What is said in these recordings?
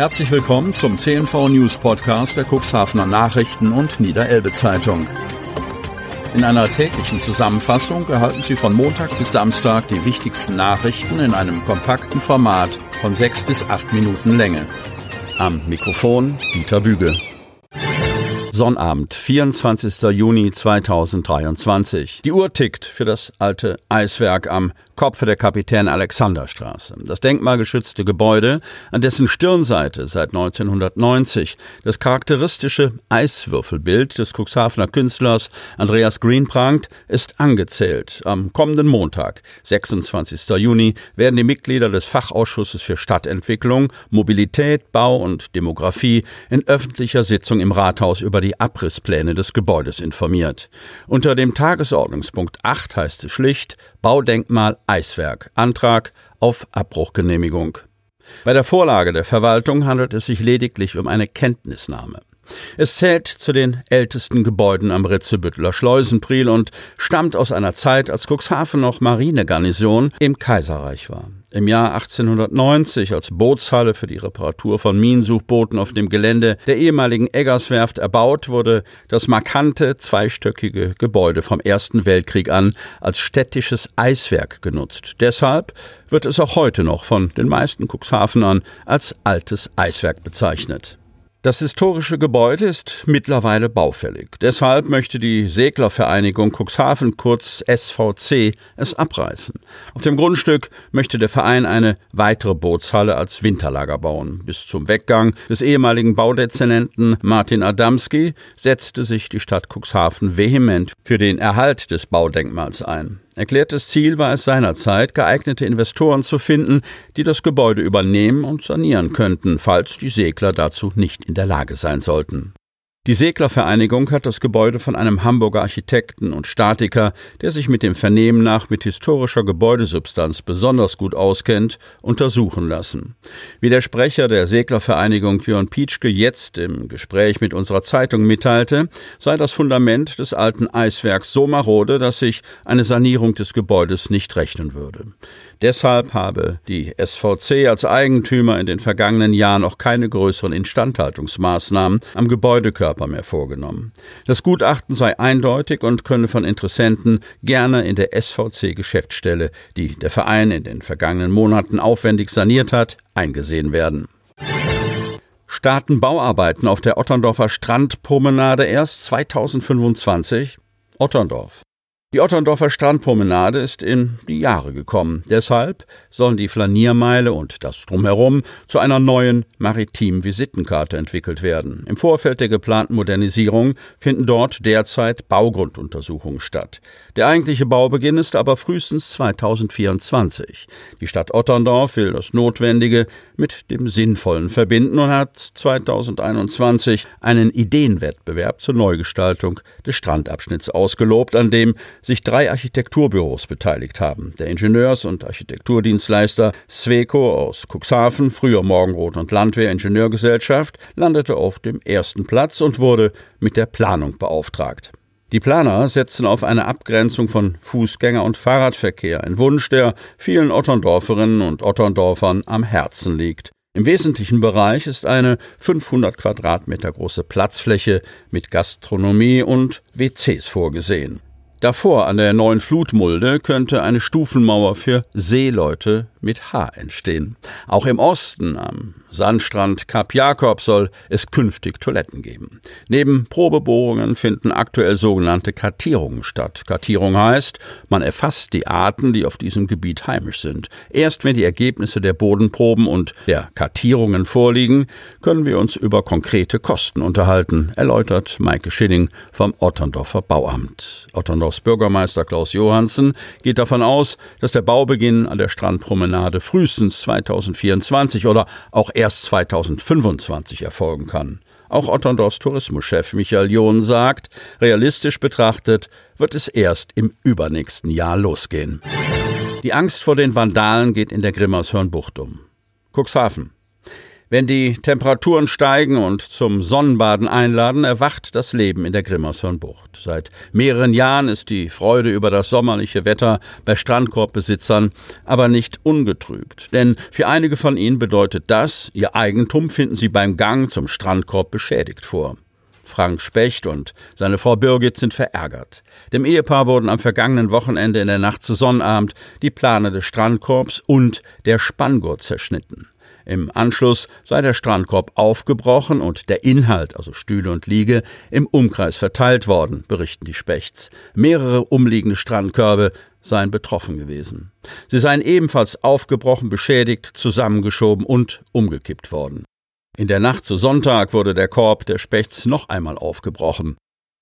Herzlich willkommen zum CNV News Podcast der Cuxhavener Nachrichten und Niederelbe Zeitung. In einer täglichen Zusammenfassung erhalten Sie von Montag bis Samstag die wichtigsten Nachrichten in einem kompakten Format von sechs bis acht Minuten Länge. Am Mikrofon Dieter Büge. Sonnabend, 24. Juni 2023. Die Uhr tickt für das alte Eiswerk am Kopf der Kapitän-Alexander-Straße. Das denkmalgeschützte Gebäude, an dessen Stirnseite seit 1990 das charakteristische Eiswürfelbild des Cuxhavener Künstlers Andreas Green prangt, ist angezählt. Am kommenden Montag, 26. Juni, werden die Mitglieder des Fachausschusses für Stadtentwicklung, Mobilität, Bau und Demografie in öffentlicher Sitzung im Rathaus über die Abrisspläne des Gebäudes informiert. Unter dem Tagesordnungspunkt 8 heißt es schlicht Baudenkmal Eiswerk. Antrag auf Abbruchgenehmigung. Bei der Vorlage der Verwaltung handelt es sich lediglich um eine Kenntnisnahme. Es zählt zu den ältesten Gebäuden am Ritzebütteler Schleusenpriel und stammt aus einer Zeit, als Cuxhaven noch Marinegarnison im Kaiserreich war. Im Jahr 1890 als Bootshalle für die Reparatur von Minensuchbooten auf dem Gelände der ehemaligen Eggerswerft erbaut, wurde das markante zweistöckige Gebäude vom Ersten Weltkrieg an als städtisches Eiswerk genutzt. Deshalb wird es auch heute noch von den meisten Cuxhavenern als altes Eiswerk bezeichnet. Das historische Gebäude ist mittlerweile baufällig. Deshalb möchte die Seglervereinigung Cuxhaven kurz SVC es abreißen. Auf dem Grundstück möchte der Verein eine weitere Bootshalle als Winterlager bauen. Bis zum Weggang des ehemaligen Baudezernenten Martin Adamski setzte sich die Stadt Cuxhaven vehement für den Erhalt des Baudenkmals ein. Erklärtes Ziel war es seinerzeit, geeignete Investoren zu finden, die das Gebäude übernehmen und sanieren könnten, falls die Segler dazu nicht in der Lage sein sollten. Die Seglervereinigung hat das Gebäude von einem Hamburger Architekten und Statiker, der sich mit dem Vernehmen nach mit historischer Gebäudesubstanz besonders gut auskennt, untersuchen lassen. Wie der Sprecher der Seglervereinigung Jörn Pietschke jetzt im Gespräch mit unserer Zeitung mitteilte, sei das Fundament des alten Eiswerks so marode, dass sich eine Sanierung des Gebäudes nicht rechnen würde. Deshalb habe die SVC als Eigentümer in den vergangenen Jahren auch keine größeren Instandhaltungsmaßnahmen am Gebäudekörper mehr vorgenommen. Das Gutachten sei eindeutig und könne von Interessenten gerne in der SVC-Geschäftsstelle, die der Verein in den vergangenen Monaten aufwendig saniert hat, eingesehen werden starten Bauarbeiten auf der Otterndorfer Strandpromenade erst 2025. Otterndorf. Die Otterndorfer Strandpromenade ist in die Jahre gekommen. Deshalb sollen die Flaniermeile und das Drumherum zu einer neuen maritimen Visitenkarte entwickelt werden. Im Vorfeld der geplanten Modernisierung finden dort derzeit Baugrunduntersuchungen statt. Der eigentliche Baubeginn ist aber frühestens 2024. Die Stadt Otterndorf will das Notwendige mit dem Sinnvollen verbinden und hat 2021 einen Ideenwettbewerb zur Neugestaltung des Strandabschnitts ausgelobt, an dem sich drei Architekturbüros beteiligt haben. Der Ingenieurs- und Architekturdienstleister Sweco aus Cuxhaven, früher Morgenrot und Landwehr Ingenieurgesellschaft, landete auf dem ersten Platz und wurde mit der Planung beauftragt. Die Planer setzen auf eine Abgrenzung von Fußgänger- und Fahrradverkehr, ein Wunsch, der vielen Otterndorferinnen und Otterndorfern am Herzen liegt. Im wesentlichen Bereich ist eine 500 Quadratmeter große Platzfläche mit Gastronomie und WCs vorgesehen. Davor an der neuen Flutmulde könnte eine Stufenmauer für Seeleute mit H entstehen. Auch im Osten am Sandstrand Kap Jakob soll es künftig Toiletten geben. Neben Probebohrungen finden aktuell sogenannte Kartierungen statt. Kartierung heißt, man erfasst die Arten, die auf diesem Gebiet heimisch sind. Erst wenn die Ergebnisse der Bodenproben und der Kartierungen vorliegen, können wir uns über konkrete Kosten unterhalten, erläutert Maike Schilling vom Otterndorfer Bauamt. Otterndorfs Bürgermeister Klaus Johansen geht davon aus, dass der Baubeginn an der Strandpromenade frühestens 2024 oder auch erst 2025 erfolgen kann. Auch Otterndorfs Tourismuschef Michael John sagt, realistisch betrachtet wird es erst im übernächsten Jahr losgehen. Die Angst vor den Vandalen geht in der Grimmershörnbucht um. Cuxhaven. Wenn die Temperaturen steigen und zum Sonnenbaden einladen, erwacht das Leben in der Grimmershörnbucht. Seit mehreren Jahren ist die Freude über das sommerliche Wetter bei Strandkorbbesitzern aber nicht ungetrübt. Denn für einige von ihnen bedeutet das, ihr Eigentum finden sie beim Gang zum Strandkorb beschädigt vor. Frank Specht und seine Frau Birgit sind verärgert. Dem Ehepaar wurden am vergangenen Wochenende in der Nacht zu Sonnabend die Plane des Strandkorbs und der Spanngurt zerschnitten. Im Anschluss sei der Strandkorb aufgebrochen und der Inhalt, also Stühle und Liege, im Umkreis verteilt worden, berichten die Spechts. Mehrere umliegende Strandkörbe seien betroffen gewesen. Sie seien ebenfalls aufgebrochen, beschädigt, zusammengeschoben und umgekippt worden. In der Nacht zu Sonntag wurde der Korb der Spechts noch einmal aufgebrochen.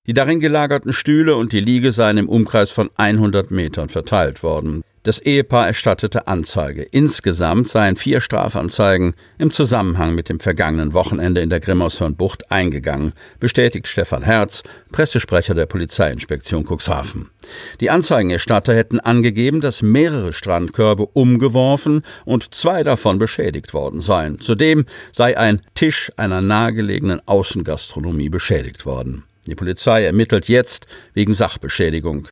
Die darin gelagerten Stühle und die Liege seien im Umkreis von 100 Metern verteilt worden. Das Ehepaar erstattete Anzeige. Insgesamt seien vier Strafanzeigen im Zusammenhang mit dem vergangenen Wochenende in der Grimmershörnbucht eingegangen, bestätigt Stefan Herz, Pressesprecher der Polizeiinspektion Cuxhaven. Die Anzeigenerstatter hätten angegeben, dass mehrere Strandkörbe umgeworfen und zwei davon beschädigt worden seien. Zudem sei ein Tisch einer nahegelegenen Außengastronomie beschädigt worden. Die Polizei ermittelt jetzt wegen Sachbeschädigung.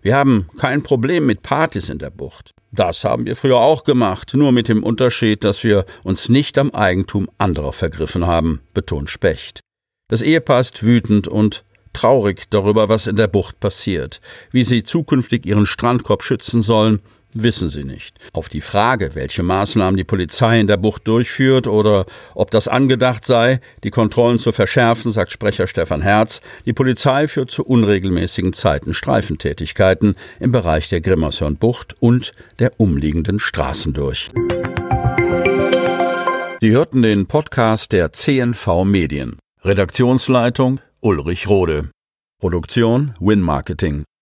Wir haben kein Problem mit Partys in der Bucht. Das haben wir früher auch gemacht, nur mit dem Unterschied, dass wir uns nicht am Eigentum anderer vergriffen haben, betont Specht. Das Ehepaar ist wütend und traurig darüber, was in der Bucht passiert, wie sie zukünftig ihren Strandkorb schützen sollen wissen sie nicht. Auf die Frage, welche Maßnahmen die Polizei in der Bucht durchführt oder ob das angedacht sei, die Kontrollen zu verschärfen, sagt Sprecher Stefan Herz, die Polizei führt zu unregelmäßigen Zeiten Streifentätigkeiten im Bereich der Grimmershörnbucht und der umliegenden Straßen durch. Sie hörten den Podcast der CNV Medien. Redaktionsleitung Ulrich Rode. Produktion Win Marketing.